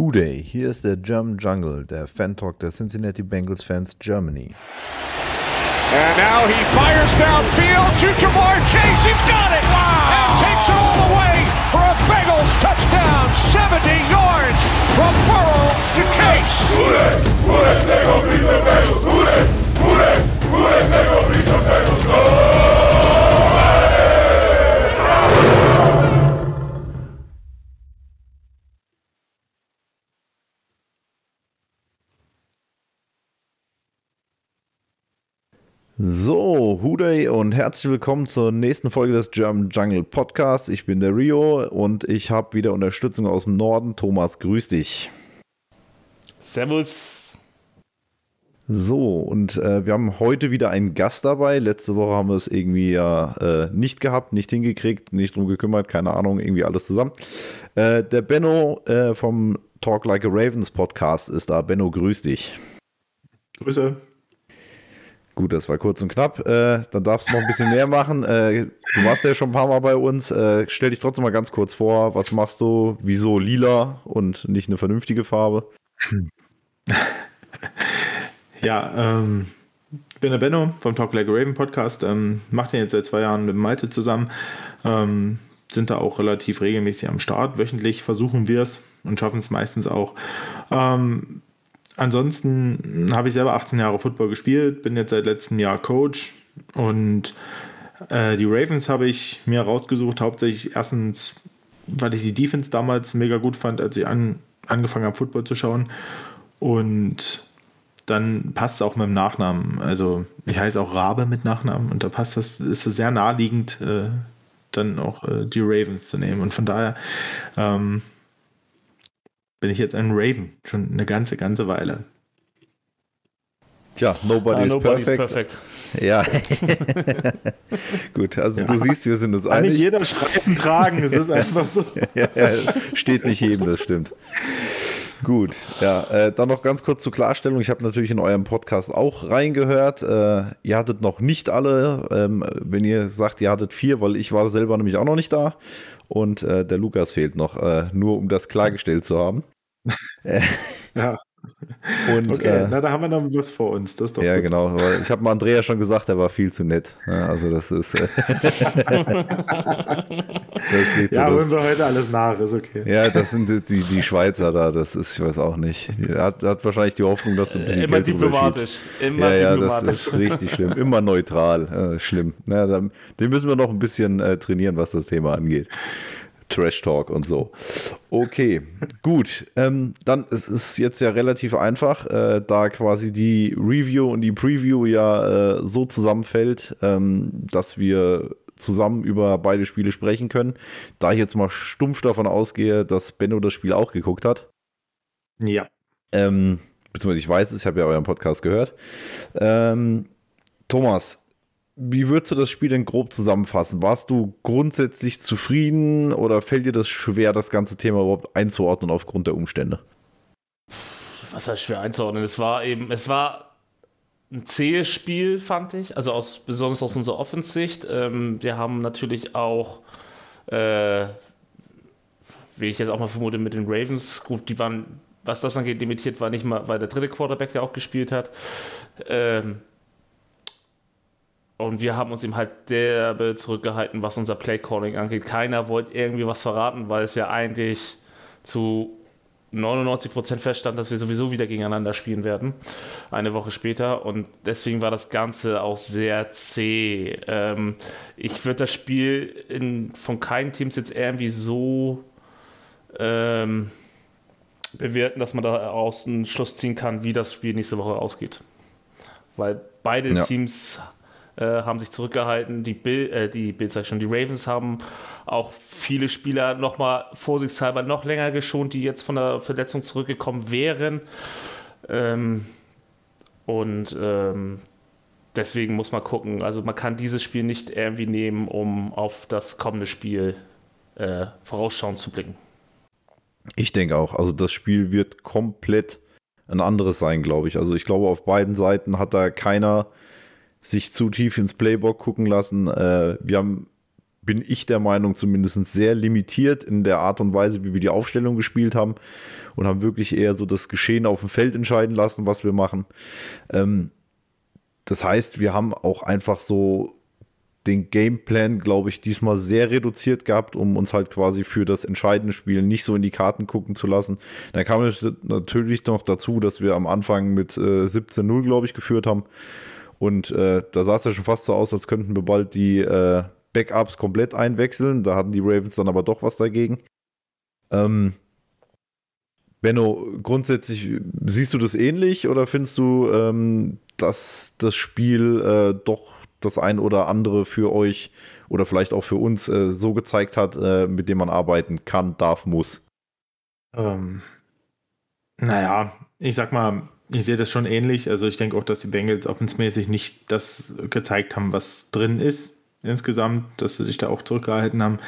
Who Day, hier ist der German Jungle, der Fan-Talk der Cincinnati Bengals Fans Germany. And now he fires downfield to Jamar Chase. He's got it! Wow! And takes it all the way for a Bengals touchdown. 70 yards from Burrow to Chase. Who Day, Who Day, they gon' beat the Bengals. Who Day, Who Day, Who Day, they gon' beat the Bengals. Go! So, Huday und herzlich willkommen zur nächsten Folge des German Jungle Podcasts. Ich bin der Rio und ich habe wieder Unterstützung aus dem Norden. Thomas, grüß dich. Servus. So, und äh, wir haben heute wieder einen Gast dabei. Letzte Woche haben wir es irgendwie ja äh, nicht gehabt, nicht hingekriegt, nicht drum gekümmert, keine Ahnung, irgendwie alles zusammen. Äh, der Benno äh, vom Talk Like a Ravens Podcast ist da. Benno, grüß dich. Grüße. Gut, das war kurz und knapp. Äh, dann darfst du noch ein bisschen mehr machen. Äh, du warst ja schon ein paar Mal bei uns. Äh, stell dich trotzdem mal ganz kurz vor. Was machst du? Wieso lila und nicht eine vernünftige Farbe? Ja, ähm, bin der Benno vom Talk Like a Raven Podcast. Ähm, mache den jetzt seit zwei Jahren mit Malte zusammen. Ähm, sind da auch relativ regelmäßig am Start. Wöchentlich versuchen wir es und schaffen es meistens auch. Ähm, ansonsten habe ich selber 18 Jahre Football gespielt, bin jetzt seit letztem Jahr Coach und äh, die Ravens habe ich mir rausgesucht, hauptsächlich erstens, weil ich die Defense damals mega gut fand, als ich an, angefangen habe, Football zu schauen. Und dann passt es auch mit dem Nachnamen. Also ich heiße auch Rabe mit Nachnamen und da passt das, ist es sehr naheliegend, äh, dann auch äh, die Ravens zu nehmen. Und von daher ähm, bin ich jetzt ein Raven, schon eine ganze, ganze Weile. Tja, nobody, Ah, is, perfect. perfect. Ja. Gut, also Ja. du siehst, wir sind uns Kann einig. jeder Streifen tragen, es ist einfach so. ja, ja, steht nicht jedem, das stimmt. Gut, ja, äh, dann noch ganz kurz zur Klarstellung. Ich habe natürlich in eurem Podcast auch reingehört. Äh, ihr hattet noch nicht alle. Ähm, wenn ihr sagt, ihr hattet vier, weil ich war selber nämlich auch noch nicht da. Und äh, der Lukas fehlt noch, äh, nur um das klargestellt zu haben. Ja, Und, okay, äh, na, da haben wir noch was vor uns. Das ist doch ja, gut. genau. Ich habe mal Andrea schon gesagt, er war viel zu nett. Ja, also das ist. Äh, das geht so. Ja, das, holen wir heute alles nach, ist okay. Ja, das sind die, die, die Schweizer da, das ist, ich weiß auch nicht. Er hat, hat wahrscheinlich die Hoffnung, dass du ein bisschen Immer Geld diplomatisch. Immer Ja, ja, das diplomatisch. ist richtig schlimm. Immer neutral. Äh, schlimm. Na, dann, den müssen wir noch ein bisschen äh, trainieren, was das Thema angeht. Trash Talk und so. Okay, gut. Ähm, dann es ist jetzt ja relativ einfach, äh, da quasi die Review und die Preview ja äh, so zusammenfällt, ähm, dass wir zusammen über beide Spiele sprechen können. Da ich jetzt mal stumpf davon ausgehe, dass Benno das Spiel auch geguckt hat. Ja. Ähm, beziehungsweise ich weiß es, ich habe ja euren Podcast gehört. Ähm, Thomas, wie würdest du das Spiel denn grob zusammenfassen? Warst du grundsätzlich zufrieden oder fällt dir das schwer, das ganze Thema überhaupt einzuordnen aufgrund der Umstände? Was heißt schwer einzuordnen? Es war eben, es war ein zähes Spiel, fand ich. Also aus, besonders aus unserer Offensicht. Ähm, wir haben natürlich auch, äh, wie ich jetzt auch mal vermute, mit den Ravens, gut, die waren, was das angeht, limitiert war nicht mal, weil der dritte Quarterback ja auch gespielt hat. Ähm, und wir haben uns eben halt derbe zurückgehalten, was unser Play-Calling angeht. Keiner wollte irgendwie was verraten, weil es ja eigentlich zu 99% feststand, dass wir sowieso wieder gegeneinander spielen werden, eine Woche später. Und deswegen war das Ganze auch sehr zäh. Ähm, ich würde das Spiel in, von keinen Teams jetzt irgendwie so ähm, bewerten, dass man daraus einen Schluss ziehen kann, wie das Spiel nächste Woche ausgeht. Weil beide Ja. Teams äh, haben sich zurückgehalten. Die Bill, äh, die Bills sag ich schon, die Ravens haben auch viele Spieler nochmal vorsichtshalber noch länger geschont, die jetzt von der Verletzung zurückgekommen wären. Ähm, und ähm, deswegen muss man gucken. Also man kann dieses Spiel nicht irgendwie nehmen, um auf das kommende Spiel äh, vorausschauend zu blicken. Ich denke auch. Also das Spiel wird komplett ein anderes sein, glaube ich. Also ich glaube, auf beiden Seiten hat da keiner sich zu tief ins Playbook gucken lassen. Äh, wir haben bin ich der Meinung, zumindest sehr limitiert in der Art und Weise, wie wir die Aufstellung gespielt haben und haben wirklich eher so das Geschehen auf dem Feld entscheiden lassen, was wir machen. Ähm, das heißt, wir haben auch einfach so den Gameplan, glaube ich, diesmal sehr reduziert gehabt, um uns halt quasi für das entscheidende Spiel nicht so in die Karten gucken zu lassen. Dann kam natürlich noch dazu, dass wir am Anfang mit äh, 17-0, glaube ich, geführt haben. Und äh, da sah es ja schon fast so aus, als könnten wir bald die äh, Backups komplett einwechseln. Da hatten die Ravens dann aber doch was dagegen. Ähm, Benno, grundsätzlich siehst du das ähnlich oder findest du, ähm, dass das Spiel äh, doch das ein oder andere für euch oder vielleicht auch für uns äh, so gezeigt hat, äh, mit dem man arbeiten kann, darf, muss? Ähm, naja, ich sag mal, ich sehe das schon ähnlich. Also ich denke auch, dass die Bengals offensmäßig nicht das gezeigt haben, was drin ist insgesamt, dass sie sich da auch zurückgehalten haben.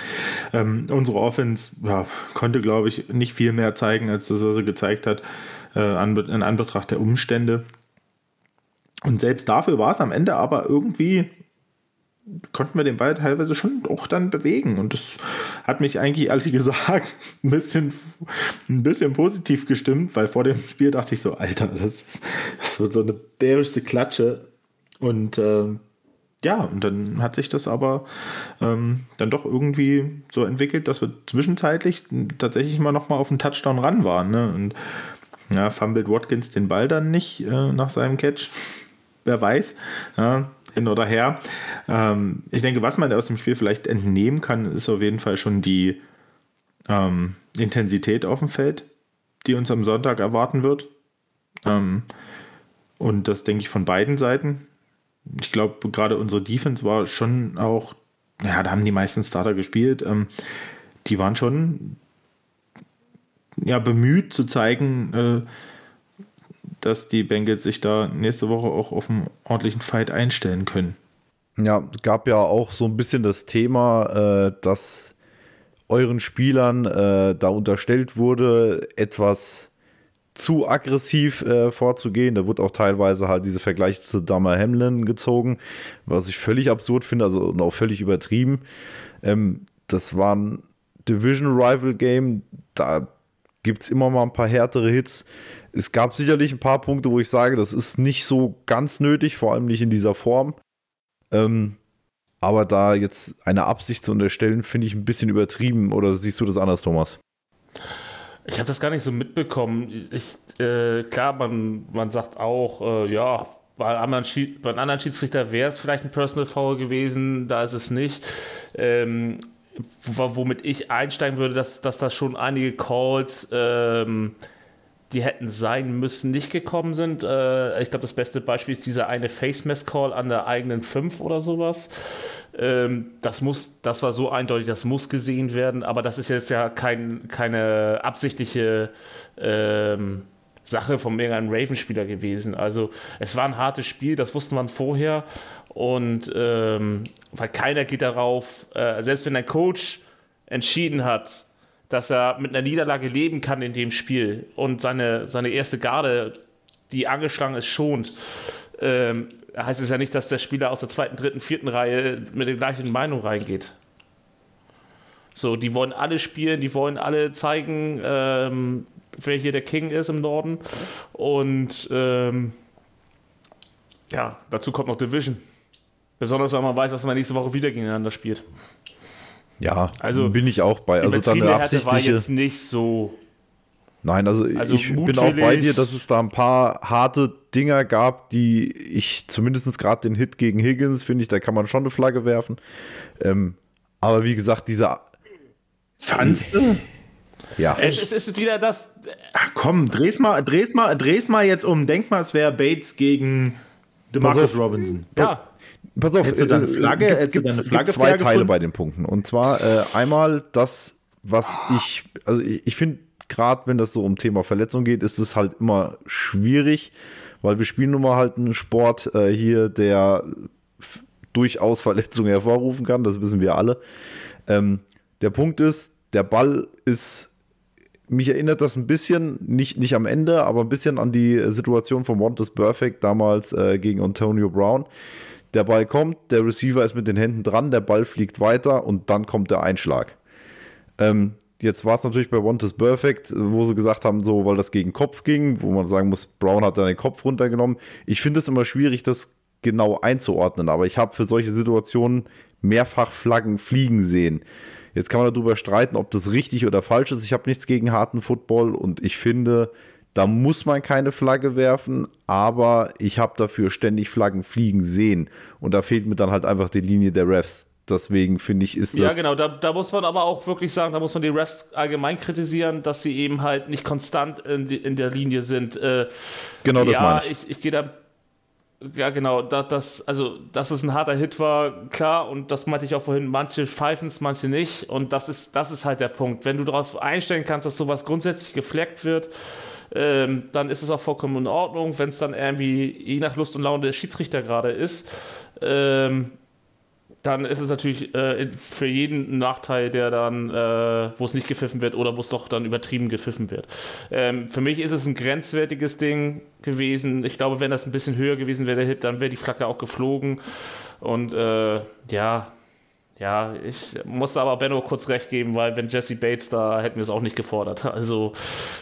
Ähm, unsere Offense ja, konnte, glaube ich, nicht viel mehr zeigen, als das, was sie gezeigt hat, äh, in Anbetracht der Umstände. Und selbst dafür war es am Ende aber irgendwie, konnten wir den Ball teilweise schon auch dann bewegen. Und das hat mich eigentlich, ehrlich gesagt, ein bisschen, ein bisschen positiv gestimmt, weil vor dem Spiel dachte ich so, Alter, das, das wird so eine bärischste Klatsche. Und äh, ja, und dann hat sich das aber ähm, dann doch irgendwie so entwickelt, dass wir zwischenzeitlich tatsächlich mal nochmal auf den Touchdown ran waren. Ne? Und ja, fummelt Watkins den Ball dann nicht äh, nach seinem Catch. Wer weiß, ja, hin oder her. Ähm, ich denke, was man aus dem Spiel vielleicht entnehmen kann, ist auf jeden Fall schon die ähm, Intensität auf dem Feld, die uns am Sonntag erwarten wird. Ähm, und das denke ich von beiden Seiten ich glaube, gerade unsere Defense war schon auch, ja, da haben die meisten Starter gespielt. Ähm, die waren schon ja, bemüht zu zeigen, äh, dass die Bengals sich da nächste Woche auch auf einen ordentlichen Fight einstellen können. Ja, gab ja auch so ein bisschen das Thema, äh, dass euren Spielern äh, da unterstellt wurde, etwas zu aggressiv äh, vorzugehen. Da wird auch teilweise halt diese Vergleich zu Dama Hamlin gezogen, was ich völlig absurd finde, also und auch völlig übertrieben. Ähm, das war ein Division Rival Game, da gibt es immer mal ein paar härtere Hits. Es gab sicherlich ein paar Punkte, wo ich sage, das ist nicht so ganz nötig, vor allem nicht in dieser Form. Ähm, aber da jetzt eine Absicht zu unterstellen, finde ich ein bisschen übertrieben. Oder siehst du das anders, Thomas? Ich habe das gar nicht so mitbekommen. Ich, äh, klar, man, man sagt auch, äh, ja, bei einem anderen, bei anderen Schiedsrichter wäre es vielleicht ein Personal Foul gewesen, da ist es nicht. Ähm, womit ich einsteigen würde, dass, dass da schon einige Calls, ähm, die hätten sein müssen, nicht gekommen sind. Äh, ich glaube, das beste Beispiel ist dieser eine Face-Mess-Call an der eigenen 5 oder sowas. Ähm, das muss, das war so eindeutig, das muss gesehen werden, aber das ist jetzt ja kein, keine absichtliche ähm, Sache von irgendeinem Raven-Spieler gewesen. Also es war ein hartes Spiel, das wusste man vorher und ähm, weil keiner geht darauf, äh, selbst wenn ein Coach entschieden hat, dass er mit einer Niederlage leben kann in dem Spiel und seine, seine erste Garde, die angeschlagen ist, schont, ähm, heißt es ja nicht, dass der Spieler aus der zweiten, dritten, vierten Reihe mit der gleichen Meinung reingeht. So, die wollen alle spielen, die wollen alle zeigen, ähm, wer hier der King ist im Norden. Und ähm, ja, dazu kommt noch Division. Besonders, weil man weiß, dass man nächste Woche wieder gegeneinander spielt. Ja, also bin ich auch bei. Also dann eine absichtliche... war jetzt nicht so Nein, also, also ich bin auch bei dir, dass es da ein paar harte Dinger gab, die ich zumindest gerade den Hit gegen Higgins, finde ich, da kann man schon eine Flagge werfen. Ähm, aber wie gesagt, dieser. Fandst du? Ja. Es, es, ist wieder das. Ach komm, dreh's mal, dreh's mal, dreh's mal jetzt um. Denk mal, es wäre Bates gegen DeMarcus Robinson. Ja. Pass auf, hättest du eine Flagge, äh, gibt, es gibt zwei Teile bei den Punkten. Und zwar äh, einmal das, was ich, also ich, ich finde gerade wenn das so um Thema Verletzung geht, ist es halt immer schwierig, weil wir spielen nun mal halt einen Sport äh, hier, der durchaus Verletzungen hervorrufen kann, das wissen wir alle. Ähm, der Punkt ist, der Ball ist, mich erinnert das ein bisschen, nicht, nicht am Ende, aber ein bisschen an die Situation von Montes Perfect damals äh, gegen Antonio Brown. Der Ball kommt, der Receiver ist mit den Händen dran, der Ball fliegt weiter und dann kommt der Einschlag. Ähm, jetzt war es natürlich bei Want is Perfect, wo sie gesagt haben, so, weil das gegen Kopf ging, wo man sagen muss, Brown hat dann den Kopf runtergenommen. Ich finde es immer schwierig, das genau einzuordnen, aber ich habe für solche Situationen mehrfach Flaggen fliegen sehen. Jetzt kann man darüber streiten, ob das richtig oder falsch ist. Ich habe nichts gegen harten Football und ich finde, da muss man keine Flagge werfen, aber ich habe dafür ständig Flaggen fliegen sehen und da fehlt mir dann halt einfach die Linie der Refs. Deswegen finde ich, ist das. Ja, genau, da, da, muss man aber auch wirklich sagen, da muss man die Refs allgemein kritisieren, dass sie eben halt nicht konstant in, die, in der Linie sind. Äh, genau das ja, meine ich. ich. Ich gehe da. Ja, genau, da, das, also, dass es ein harter Hit war, klar, und das meinte ich auch vorhin, manche pfeifen es, manche nicht, und das ist, das ist halt der Punkt. Wenn du darauf einstellen kannst, dass sowas grundsätzlich gefleckt wird, ähm, dann ist es auch vollkommen in Ordnung, wenn es dann irgendwie je nach Lust und Laune der Schiedsrichter gerade ist. Ähm, dann ist es natürlich äh, für jeden ein Nachteil, der dann, äh, wo es nicht gepfiffen wird oder wo es doch dann übertrieben gepfiffen wird. Ähm, für mich ist es ein grenzwertiges Ding gewesen. Ich glaube, wenn das ein bisschen höher gewesen wäre, der Hit, dann wäre die Flagge auch geflogen. Und äh, ja, ja, ich musste aber Benno kurz recht geben, weil wenn Jesse Bates da, hätten wir es auch nicht gefordert. Also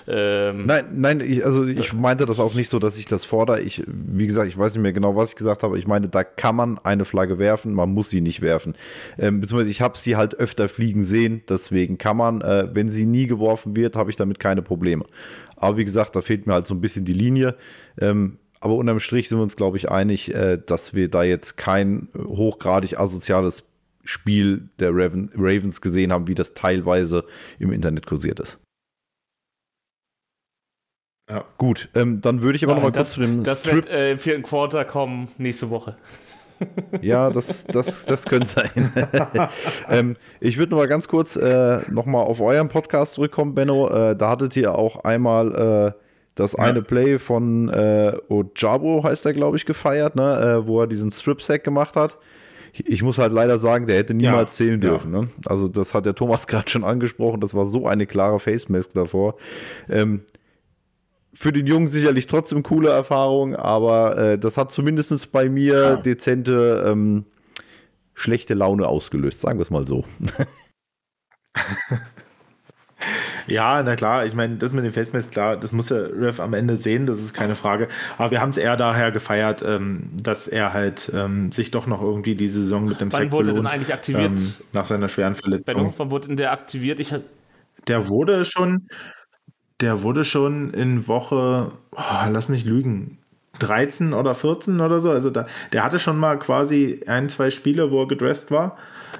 ähm, Nein, nein, ich, also ich meinte das auch nicht so, dass ich das fordere. Ich, wie gesagt, ich weiß nicht mehr genau, was ich gesagt habe. Ich meine, da kann man eine Flagge werfen, man muss sie nicht werfen. Ähm, beziehungsweise ich habe sie halt öfter fliegen sehen, deswegen kann man, äh, wenn sie nie geworfen wird, habe ich damit keine Probleme. Aber wie gesagt, da fehlt mir halt so ein bisschen die Linie. Ähm, aber unterm Strich sind wir uns, glaube ich, einig, äh, dass wir da jetzt kein hochgradig asoziales Spiel der Raven, Ravens gesehen haben, wie das teilweise im Internet kursiert ist. Ja. Gut, ähm, dann würde ich aber ja, noch mal das, kurz zu dem Das Strip wird äh, im vierten Quarter kommen nächste Woche. ja, das, das, das könnte sein. ähm, ich würde noch mal ganz kurz äh, noch mal auf euren Podcast zurückkommen, Benno. Äh, da hattet ihr auch einmal äh, das ja. eine Play von äh, Ojabo, heißt er, glaube ich, gefeiert, ne? Äh, wo er diesen Strip-Sack gemacht hat ich muss halt leider sagen, der hätte niemals ja, zählen dürfen. Ja. Ne? Also das hat der Thomas gerade schon angesprochen, das war so eine klare Face Mask davor. Ähm, für den Jungen sicherlich trotzdem coole Erfahrung, aber äh, das hat zumindest bei mir ja. dezente ähm, schlechte Laune ausgelöst, sagen wir es mal so. Ja, na klar, ich meine, das mit dem Facemask, klar, das muss der Rev am Ende sehen, das ist keine Frage. Aber wir haben es eher daher gefeiert, ähm, dass er halt ähm, sich doch noch irgendwie die Saison mit dem Wann Sack wurde belohnt, denn eigentlich aktiviert? Ähm, nach seiner schweren Verletzung. Benno, wann wurde denn der aktiviert? Ich der wurde schon, der wurde schon in Woche, oh, lass nicht lügen, 13 oder 14 oder so. Also da, der hatte schon mal quasi ein, zwei Spiele, wo er gedresst war.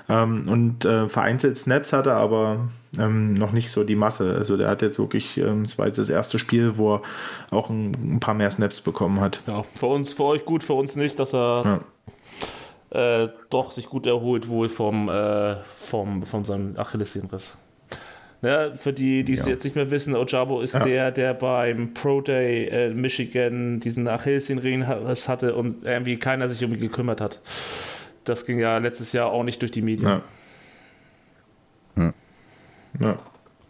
Ähm, und äh, vereinzelt Snaps hatte, aber ähm, noch nicht so die Masse. Also der hat jetzt wirklich, ähm, es war jetzt das erste Spiel, wo er auch ein, ein, paar mehr Snaps bekommen hat. Ja, für uns, für euch gut, für uns nicht, dass er ja. äh, doch sich gut erholt wohl vom, äh, vom, von seinem Achillessehnenriss. Ja, für die, die es ja. jetzt nicht mehr wissen, Ojabo ist ja. der, der beim Pro Day in Michigan diesen Achillessehnenriss hatte und irgendwie keiner sich um ihn gekümmert hat. Das ging ja letztes Jahr auch nicht durch die Medien. Ja. Hm. Ja.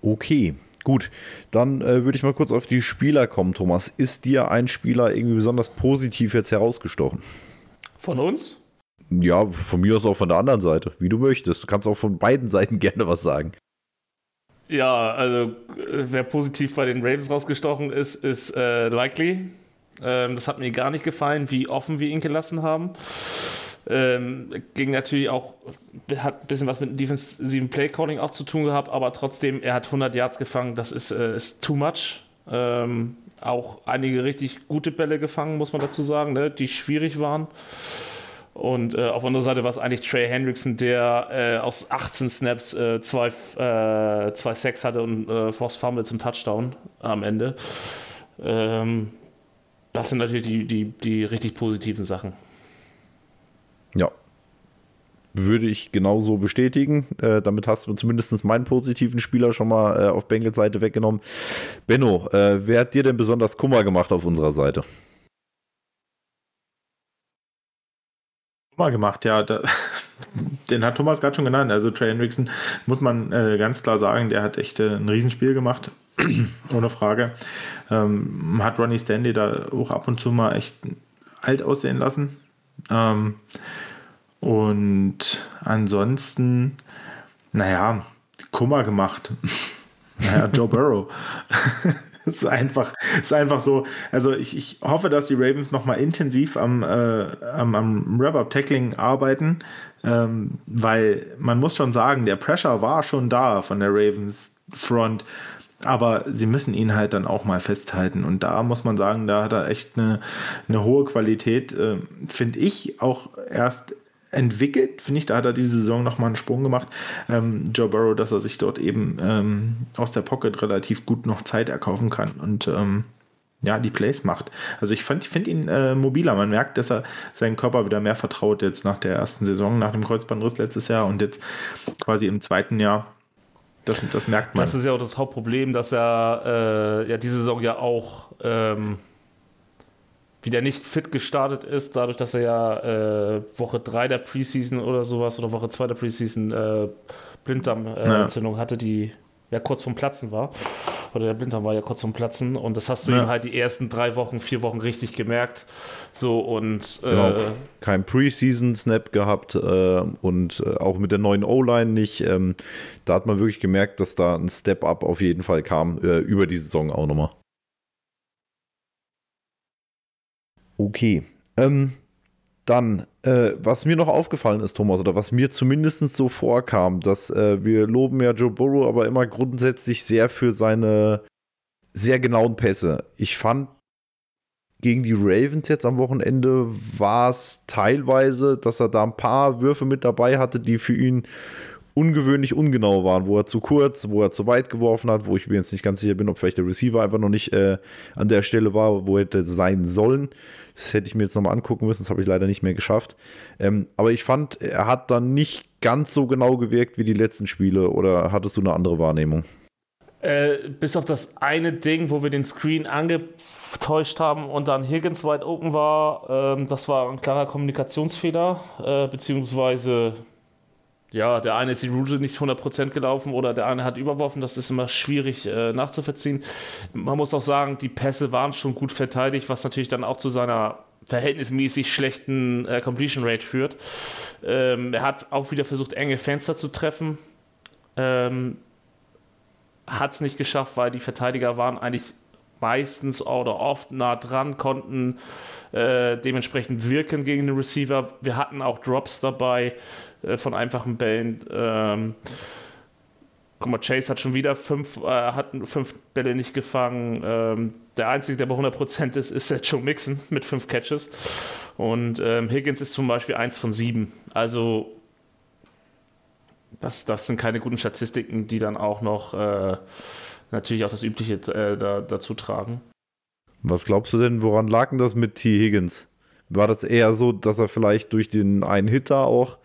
Okay, gut. Dann äh, würde ich mal kurz auf die Spieler kommen, Thomas. Ist dir ein Spieler irgendwie besonders positiv jetzt herausgestochen? Von uns? Ja, von mir aus auch von der anderen Seite, wie du möchtest. Du kannst auch von beiden Seiten gerne was sagen. Ja, also wer positiv bei den Ravens rausgestochen ist, ist äh, Likely. Ähm, das hat mir gar nicht gefallen, wie offen wir ihn gelassen haben. Ähm, ging natürlich auch, hat ein bisschen was mit defensiven Playcalling auch zu tun gehabt, aber trotzdem, er hat 100 Yards gefangen, das ist, äh, ist too much. Ähm, auch einige richtig gute Bälle gefangen, muss man dazu sagen, ne, die schwierig waren. Und äh, auf unserer Seite war es eigentlich Trey Hendrickson, der äh, aus 18 Snaps äh, zwei, äh, zwei Sacks hatte und äh, Force Fumble zum Touchdown am Ende. Ähm, das sind natürlich die, die, die richtig positiven Sachen. Ja. Würde ich genauso bestätigen. Äh, damit hast du zumindest meinen positiven Spieler schon mal äh, auf Bengals Seite weggenommen. Benno, äh, wer hat dir denn besonders Kummer gemacht auf unserer Seite? Kummer gemacht, ja. Da, den hat Thomas gerade schon genannt. Also Trey Hendrickson, muss man äh, ganz klar sagen, der hat echt äh, ein Riesenspiel gemacht. Ohne Frage. Ähm, hat Ronnie Stanley da auch ab und zu mal echt alt aussehen lassen Ähm, und ansonsten, naja, Kummer gemacht. naja, Joe Burrow. Es ist einfach, ist einfach so. Also ich, ich hoffe, dass die Ravens nochmal intensiv am, äh, am, am Wrap-Up-Tackling arbeiten, ähm, weil man muss schon sagen, der Pressure war schon da von der Ravens Front, aber sie müssen ihn halt dann auch mal festhalten. Und da muss man sagen, da hat er echt eine, eine hohe Qualität, äh, finde ich, auch erst entwickelt, finde ich, da hat er diese Saison nochmal einen Sprung gemacht. Ähm, Joe Burrow, dass er sich dort eben ähm, aus der Pocket relativ gut noch Zeit erkaufen kann und ähm, ja, die Plays macht. Also ich, finde ihn äh, mobiler. Man merkt, dass er seinen Körper wieder mehr vertraut jetzt nach der ersten Saison, nach dem Kreuzbandriss letztes Jahr und jetzt quasi im zweiten Jahr. Das, das merkt man. Das ist ja auch das Hauptproblem, dass er äh, ja diese Saison ja auch ähm, wieder nicht fit gestartet ist, dadurch, dass er ja äh, Woche 3 der Preseason oder sowas oder Woche 2 der Preseason äh, Blinddarmentzündung ja. hatte, die ja kurz vom Platzen war. Oder der Blinddarm war ja kurz vom Platzen und das hast du ja. ihm halt die ersten drei Wochen, vier Wochen richtig gemerkt. So und äh, genau. kein Preseason-Snap gehabt äh, und äh, auch mit der neuen O-Line nicht. Ähm, da hat man wirklich gemerkt, dass da ein Step-Up auf jeden Fall kam, äh, über die Saison auch nochmal. Okay. Ähm, dann, äh, was mir noch aufgefallen ist, Thomas, oder was mir zumindest so vorkam, dass äh, wir loben ja Joe Burrow aber immer grundsätzlich sehr für seine sehr genauen Pässe. Ich fand, gegen die Ravens jetzt am Wochenende war es teilweise, dass er da ein paar Würfe mit dabei hatte, die für ihn ungewöhnlich ungenau waren, wo er zu kurz, wo er zu weit geworfen hat, wo ich mir jetzt nicht ganz sicher bin, ob vielleicht der Receiver einfach noch nicht äh, an der Stelle war, wo er hätte sein sollen. Das hätte ich mir jetzt nochmal angucken müssen, das habe ich leider nicht mehr geschafft. Ähm, aber ich fand, er hat dann nicht ganz so genau gewirkt wie die letzten Spiele oder hattest du eine andere Wahrnehmung? Äh, bis auf das eine Ding, wo wir den Screen angetäuscht haben und dann Higgins wide open war, ähm, das war ein klarer Kommunikationsfehler, äh, beziehungsweise ja, der eine ist die Route nicht 100% gelaufen oder der eine hat überworfen. Das ist immer schwierig äh, nachzuvollziehen. Man muss auch sagen, die Pässe waren schon gut verteidigt, was natürlich dann auch zu seiner verhältnismäßig schlechten äh, Completion Rate führt. Ähm, er hat auch wieder versucht, enge Fenster zu treffen. Ähm, hat es nicht geschafft, weil die Verteidiger waren eigentlich meistens oder oft nah dran, konnten äh, dementsprechend wirken gegen den Receiver. Wir hatten auch Drops dabei äh, von einfachen Bällen. Ähm, guck mal, Chase hat schon wieder fünf, äh, hat fünf Bälle nicht gefangen. Ähm, der einzige, der bei 100% ist, ist der Joe Mixon mit fünf Catches. Und ähm, Higgins ist zum Beispiel eins von sieben. Also das, das sind keine guten Statistiken, die dann auch noch äh, natürlich auch das Übliche äh, da, dazu tragen. Was glaubst du denn, woran lag denn das mit T. Higgins? War das eher so, dass er vielleicht durch den einen Hitter auch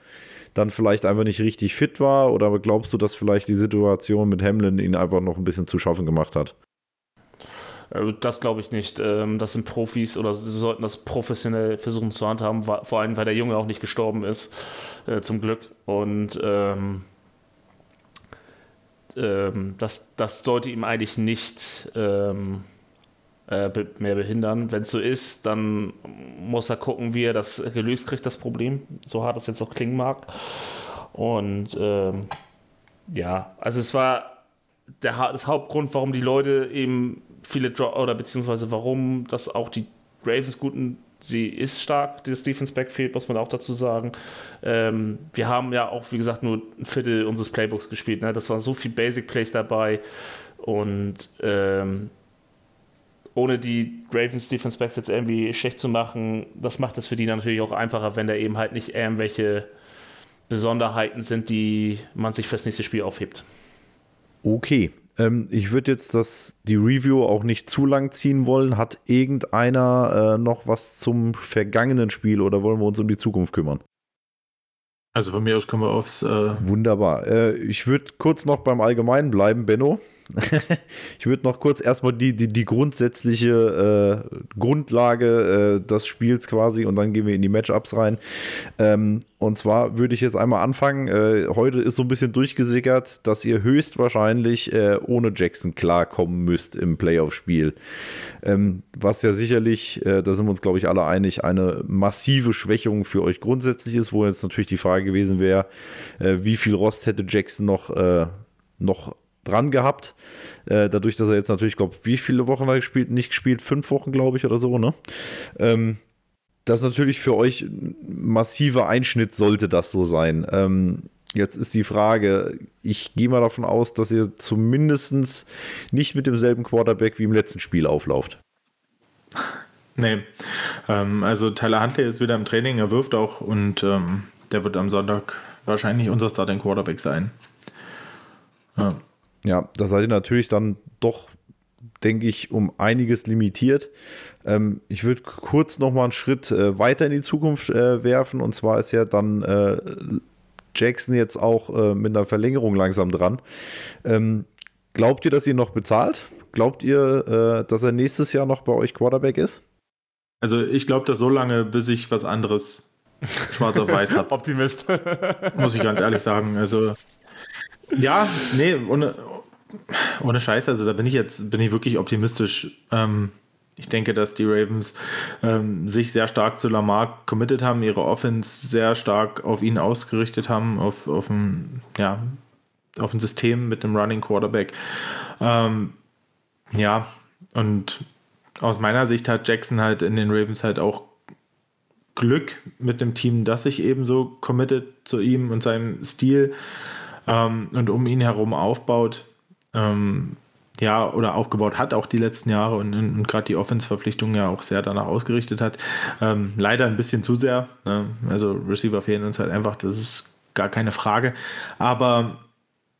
dann vielleicht einfach nicht richtig fit war? Oder glaubst du, dass vielleicht die Situation mit Hamlin ihn einfach noch ein bisschen zu schaffen gemacht hat? Äh, das glaube ich nicht. Ähm, das sind Profis oder sie sollten das professionell versuchen zu handhaben, vor allem weil der Junge auch nicht gestorben ist, äh, zum Glück. Und ähm, ähm, das, das sollte ihm eigentlich nicht ähm, äh, mehr behindern. Wenn es so ist, dann muss er gucken, wie er das gelöst kriegt, das Problem. So hart es jetzt auch klingen mag. Und ähm, ja, also es war der, das Hauptgrund, warum die Leute eben viele oder beziehungsweise warum das auch die Ravens guten sie ist stark, das Defense Backfield, muss man auch dazu sagen. Ähm, wir haben ja auch, wie gesagt, nur ein Viertel unseres Playbooks gespielt. Ne? Das waren so viele Basic Plays dabei und ähm, ohne die Ravens Defense Backs jetzt irgendwie schlecht zu machen, das macht es für die natürlich auch einfacher, wenn da eben halt nicht irgendwelche Besonderheiten sind, die man sich fürs nächste Spiel aufhebt. Okay. Ähm, ich würde jetzt das, die Review auch nicht zu lang ziehen wollen. Hat irgendeiner äh, noch was zum vergangenen Spiel oder wollen wir uns um die Zukunft kümmern? Also von mir aus kommen wir aufs. Äh Wunderbar. Äh, ich würde kurz noch beim Allgemeinen bleiben, Benno. ich würde noch kurz erstmal die, die, die grundsätzliche äh, Grundlage äh, des Spiels quasi und dann gehen wir in die Matchups rein. Ähm, und zwar würde ich jetzt einmal anfangen. Äh, heute ist so ein bisschen durchgesickert, dass ihr höchstwahrscheinlich äh, ohne Jackson klarkommen müsst im Playoff-Spiel. Ähm, was ja sicherlich, äh, da sind wir uns glaube ich alle einig, eine massive Schwächung für euch grundsätzlich ist, wo jetzt natürlich die Frage gewesen wäre, äh, wie viel Rost hätte Jackson noch, noch dran gehabt. Äh, dadurch, dass er jetzt natürlich, glaube wie viele Wochen hat er gespielt? Nicht gespielt, fünf Wochen, glaube ich, oder so, ne? Ähm, das ist natürlich für euch ein massiver Einschnitt, sollte das so sein. Ähm, jetzt ist die Frage, ich gehe mal davon aus, dass ihr zumindest nicht mit demselben Quarterback wie im letzten Spiel auflauft. Nee, ähm, also Tyler Huntley ist wieder im Training, er wirft auch und ähm, der wird am Sonntag wahrscheinlich unser Starting Quarterback sein. Ja. Ja, da seid ihr natürlich dann doch, denke ich, um einiges limitiert. Ähm, ich würde kurz noch mal einen Schritt äh, weiter in die Zukunft äh, werfen. Und zwar ist ja dann äh, Jackson jetzt auch äh, mit einer Verlängerung langsam dran. Ähm, glaubt ihr, dass ihr noch bezahlt? Glaubt ihr, äh, dass er nächstes Jahr noch bei euch Quarterback ist? Also ich glaube das so lange, bis ich was anderes schwarz auf weiß habe. Optimist. Muss ich ganz ehrlich sagen. Also ja, nee, ohne, ohne Scheiß, also da bin ich jetzt, bin ich wirklich optimistisch. Ähm, ich denke, dass die Ravens ähm, sich sehr stark zu Lamar committed haben, ihre Offense sehr stark auf ihn ausgerichtet haben, auf, auf, ein, ja, auf ein System mit einem Running Quarterback. Ähm, ja, und aus meiner Sicht hat Jackson halt in den Ravens halt auch Glück mit dem Team, das sich eben so committed zu ihm und seinem Stil ähm, und um ihn herum aufbaut ähm, ja, oder aufgebaut hat, auch die letzten Jahre und, und gerade die Offense-Verpflichtung ja auch sehr danach ausgerichtet hat. Ähm, leider ein bisschen zu sehr. Ne? Also Receiver fehlen uns halt einfach, das ist gar keine Frage. Aber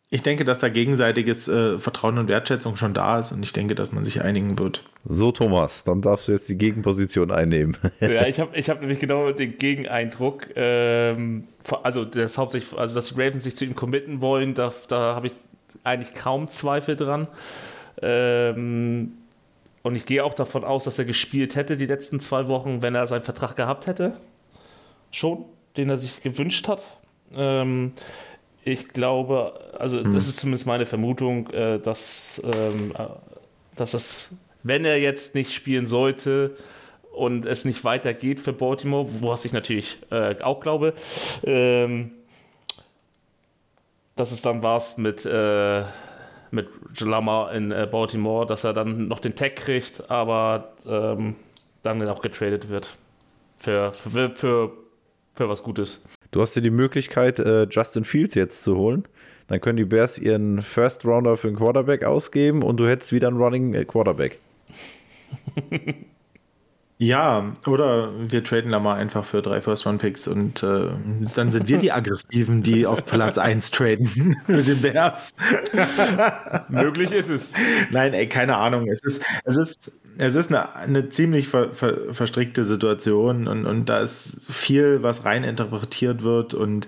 ich denke, dass da gegenseitiges äh, Vertrauen und Wertschätzung schon da ist und ich denke, dass man sich einigen wird. So, Thomas, dann darfst du jetzt die Gegenposition einnehmen. ja, ich habe ich hab nämlich genau den Gegeneindruck. Ähm, also, das hauptsächlich, also, dass die Ravens sich zu ihm committen wollen, da, da habe ich eigentlich kaum Zweifel dran. Ähm, und ich gehe auch davon aus, dass er gespielt hätte die letzten zwei Wochen, wenn er seinen Vertrag gehabt hätte. Schon, den er sich gewünscht hat. Ähm, ich glaube, also hm. das ist zumindest meine Vermutung, äh, dass, ähm, äh, dass es, wenn er jetzt nicht spielen sollte und es nicht weitergeht für Baltimore, was ich natürlich äh, auch glaube, ähm, dass es dann war mit, äh, mit Lamar in äh, Baltimore, dass er dann noch den Tag kriegt, aber ähm, dann auch getradet wird. Für, für, für, für was Gutes. Du hast dir die Möglichkeit, äh, Justin Fields jetzt zu holen. Dann können die Bears ihren First Rounder für einen Quarterback ausgeben und du hättest wieder einen Running äh, Quarterback. Ja, oder wir traden da mal einfach für drei First-Round-Picks und äh, dann sind wir die Aggressiven, die auf Platz 1 traden mit den Bears. Möglich ist es. Nein, ey, keine Ahnung. Es ist, es ist, es ist eine, eine ziemlich ver, ver, verstrickte Situation und, und da ist viel, was rein interpretiert wird und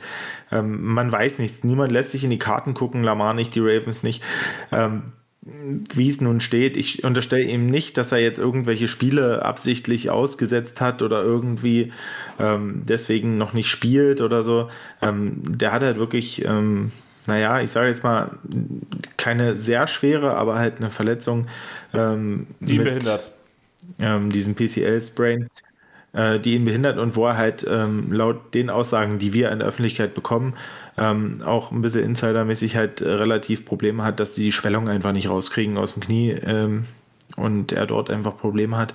ähm, man weiß nichts. Niemand lässt sich in die Karten gucken, Lamar nicht, die Ravens nicht. Ähm, wie es nun steht, ich unterstelle ihm nicht, dass er jetzt irgendwelche Spiele absichtlich ausgesetzt hat oder irgendwie ähm, deswegen noch nicht spielt oder so. Ähm, der hat halt wirklich, ähm, naja, ich sage jetzt mal, keine sehr schwere, aber halt eine Verletzung. Ähm, die ihn behindert. Ähm, diesen PCL-Sprain, äh, die ihn behindert und wo er halt ähm, laut den Aussagen, die wir in der Öffentlichkeit bekommen, ähm, auch ein bisschen insidermäßig halt äh, relativ Probleme hat, dass sie die Schwellung einfach nicht rauskriegen aus dem Knie ähm, und er dort einfach Probleme hat.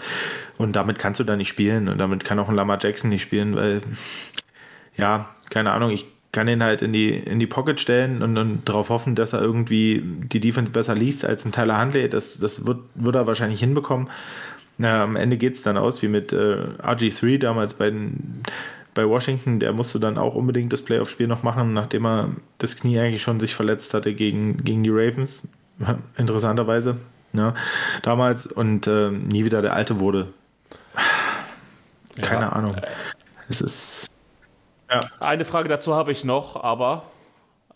Und damit kannst du da nicht spielen und damit kann auch ein Lama Jackson nicht spielen, weil, ja, keine Ahnung, ich kann ihn halt in die, in die Pocket stellen und, und darauf hoffen, dass er irgendwie die Defense besser liest als ein Tyler Huntley. Das, das wird, wird er wahrscheinlich hinbekommen. Na, am Ende geht es dann aus wie mit äh, RG3 damals bei den bei Washington, der musste dann auch unbedingt das Playoff-Spiel noch machen, nachdem er das Knie eigentlich schon sich verletzt hatte gegen, gegen die Ravens. Interessanterweise. Ja, damals und äh, nie wieder der Alte wurde. Keine ja. Ahnung. Es ist. Ja. Eine Frage dazu habe ich noch, aber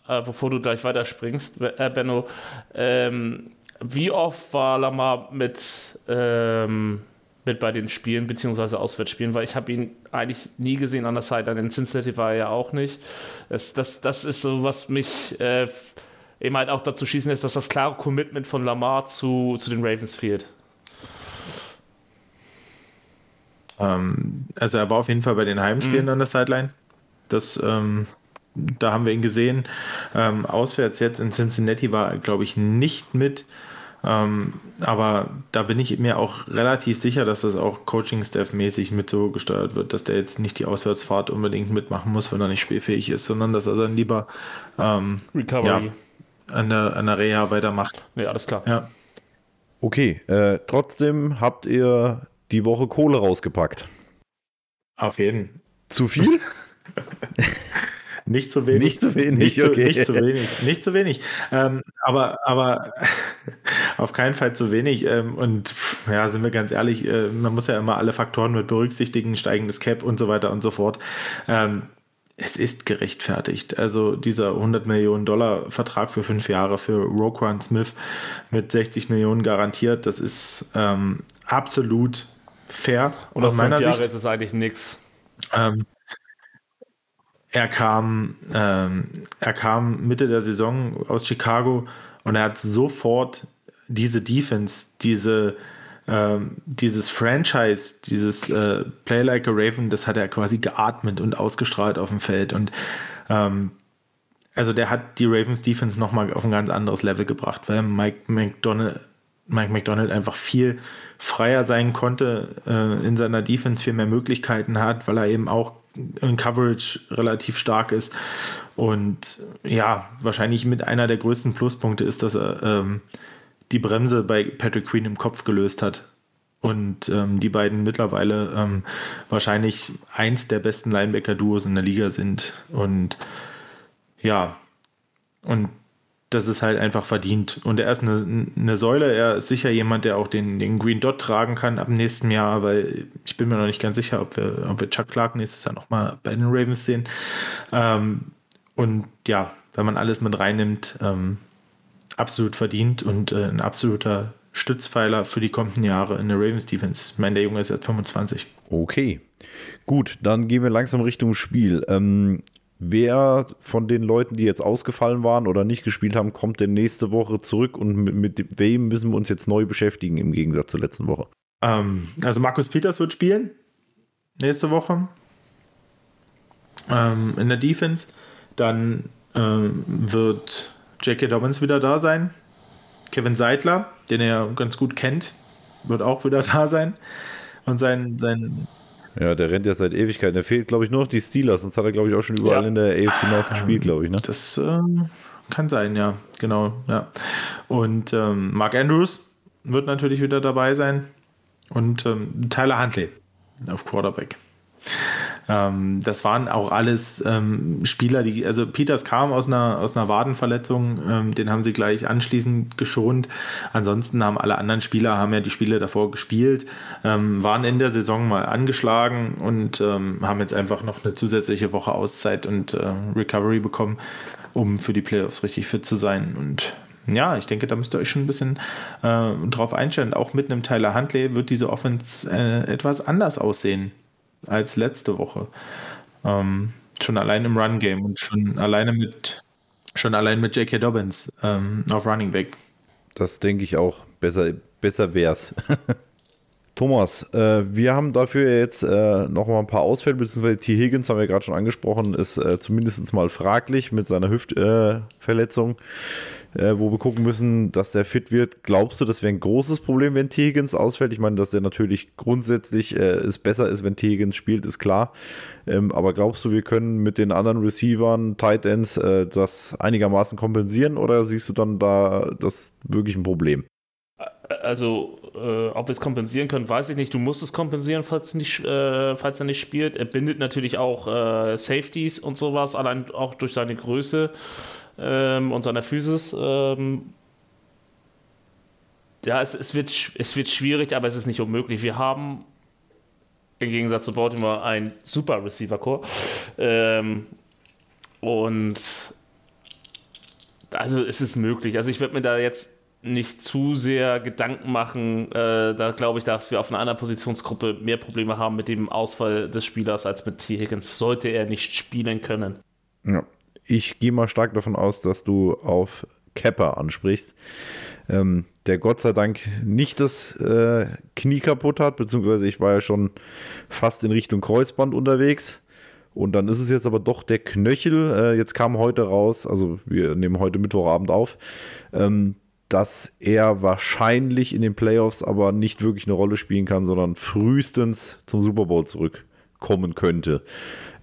äh, bevor du gleich weiterspringst, äh, Benno, ähm, wie oft war Lamar mit, ähm, mit bei den Spielen, beziehungsweise Auswärtsspielen, weil ich habe ihn eigentlich nie gesehen an der Seite. In Cincinnati war er ja auch nicht. Das, das, das ist so, was mich äh, eben halt auch dazu schießen lässt, dass das klare Commitment von Lamar zu, zu den Ravens fehlt. Ähm, also er war auf jeden Fall bei den Heimspielen mhm. an der Sideline. Das, ähm, da haben wir ihn gesehen. Ähm, auswärts jetzt in Cincinnati war er, glaube ich, nicht mit. Ähm, aber da bin ich mir auch relativ sicher, dass das auch Coaching-Staff-mäßig mit so gesteuert wird, dass der jetzt nicht die Auswärtsfahrt unbedingt mitmachen muss, wenn er nicht spielfähig ist, sondern dass er dann lieber ähm, Recovery. Ja, an, der, an der Reha weitermacht. Ja, alles klar. Ja. Okay, äh, trotzdem habt ihr die Woche Kohle rausgepackt. Auf jeden. Zu viel? Nicht zu wenig. Nicht zu wenig, nicht, okay. zu, nicht zu wenig. Nicht zu wenig. Ähm, aber, aber auf keinen Fall zu wenig. Ähm, und ja, sind wir ganz ehrlich, äh, man muss ja immer alle Faktoren mit berücksichtigen, steigendes Cap und so weiter und so fort. Ähm, es ist gerechtfertigt. Also dieser 100 Millionen Dollar Vertrag für fünf Jahre für Roquan Smith mit 60 Millionen garantiert, das ist ähm, absolut fair. Und aus meiner Jahre Sicht ist es eigentlich nichts. Ähm, er kam, ähm, er kam Mitte der Saison aus Chicago und er hat sofort diese Defense, diese, ähm, dieses Franchise, dieses äh, Play Like a Raven, das hat er quasi geatmet und ausgestrahlt auf dem Feld. Und ähm, also der hat die Ravens Defense nochmal auf ein ganz anderes Level gebracht, weil Mike McDonald, Mike McDonald einfach viel freier sein konnte äh, in seiner Defense, viel mehr Möglichkeiten hat, weil er eben auch in Coverage relativ stark ist. Und ja, wahrscheinlich mit einer der größten Pluspunkte ist, dass er ähm, die Bremse bei Patrick Queen im Kopf gelöst hat. Und ähm, die beiden mittlerweile ähm, wahrscheinlich eins der besten Linebacker-Duos in der Liga sind. Und ja, und das ist halt einfach verdient. Und er ist eine, eine Säule, er ist sicher jemand, der auch den, den Green Dot tragen kann ab nächstem Jahr, weil ich bin mir noch nicht ganz sicher, ob wir, ob wir Chuck Clark nächstes Jahr nochmal bei den Ravens sehen. Ähm, und ja, wenn man alles mit reinnimmt, ähm, absolut verdient und äh, ein absoluter Stützpfeiler für die kommenden Jahre in der Ravens Defense. Ich meine, der Junge ist jetzt 25. Okay, gut, dann gehen wir langsam Richtung Spiel. Ähm, Wer von den Leuten, die jetzt ausgefallen waren oder nicht gespielt haben, kommt denn nächste Woche zurück und mit, mit wem müssen wir uns jetzt neu beschäftigen im Gegensatz zur letzten Woche? Ähm, also Markus Peters wird spielen nächste Woche ähm, in der Defense. Dann ähm, wird J.K. Dobbins wieder da sein. Kevin Seidler, den er ganz gut kennt, wird auch wieder da sein. Und sein, sein ja, der rennt ja seit Ewigkeiten. Der fehlt, glaube ich, nur noch die Steelers, sonst hat er, glaube ich, auch schon überall ja. in der AFC North gespielt, glaube ich. Ne? Das ähm, kann sein, ja, genau. Ja. Und ähm, Mark Andrews wird natürlich wieder dabei sein. Und ähm, Tyler Huntley auf Quarterback. Ähm, das waren auch alles ähm, Spieler, die, also Peters kam aus einer, aus einer Wadenverletzung, ähm, den haben sie gleich anschließend geschont. Ansonsten haben alle anderen Spieler, haben ja die Spiele davor gespielt, ähm, waren in der Saison mal angeschlagen und ähm, haben jetzt einfach noch eine zusätzliche Woche Auszeit und äh, Recovery bekommen, um für die Playoffs richtig fit zu sein. Und ja, ich denke, da müsst ihr euch schon ein bisschen äh, drauf einstellen. Auch mit einem Tyler Huntley wird diese Offense äh, etwas anders aussehen als letzte Woche. Ähm, schon allein im Run-Game und schon alleine mit schon allein mit J.K. Dobbins ähm, auf Running Back. Das denke ich auch. Besser, besser wär's. Thomas, äh, wir haben dafür jetzt äh, noch mal ein paar Ausfälle, beziehungsweise T. Higgins haben wir gerade schon angesprochen, ist äh, zumindest mal fraglich mit seiner Hüftverletzung äh, wo wir gucken müssen, dass der fit wird. Glaubst du, das wäre ein großes Problem, wenn Tegans ausfällt? Ich meine, dass er natürlich grundsätzlich äh, es besser ist, wenn Tegans spielt, ist klar. Ähm, aber glaubst du, wir können mit den anderen Receivern, Tight Ends, äh, das einigermaßen kompensieren oder siehst du dann da das wirklich ein Problem? Also, äh, ob wir es kompensieren können, weiß ich nicht. Du musst es kompensieren, falls, nicht, äh, falls er nicht spielt. Er bindet natürlich auch äh, Safeties und sowas, allein auch durch seine Größe ähm, und seiner Physis. Ähm, ja, es, es, wird, es wird schwierig, aber es ist nicht unmöglich. Wir haben im Gegensatz zu Baltimore ein super Receiver-Core. Ähm, und also es ist möglich. Also ich würde mir da jetzt nicht zu sehr Gedanken machen. Äh, da glaube ich, dass wir auf einer anderen Positionsgruppe mehr Probleme haben mit dem Ausfall des Spielers als mit T. Higgins, sollte er nicht spielen können. Ja. Ich gehe mal stark davon aus, dass du auf Kepper ansprichst, ähm, der Gott sei Dank nicht das äh, Knie kaputt hat, beziehungsweise ich war ja schon fast in Richtung Kreuzband unterwegs. Und dann ist es jetzt aber doch der Knöchel. Äh, jetzt kam heute raus, also wir nehmen heute Mittwochabend auf, ähm, dass er wahrscheinlich in den Playoffs aber nicht wirklich eine Rolle spielen kann, sondern frühestens zum Super Bowl zurückkommen könnte.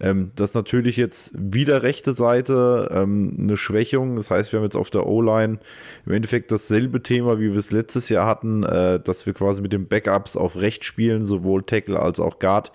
Ähm, das ist natürlich jetzt wieder rechte Seite ähm, eine Schwächung. Das heißt, wir haben jetzt auf der O-Line im Endeffekt dasselbe Thema, wie wir es letztes Jahr hatten, äh, dass wir quasi mit den Backups auf rechts spielen, sowohl Tackle als auch Guard.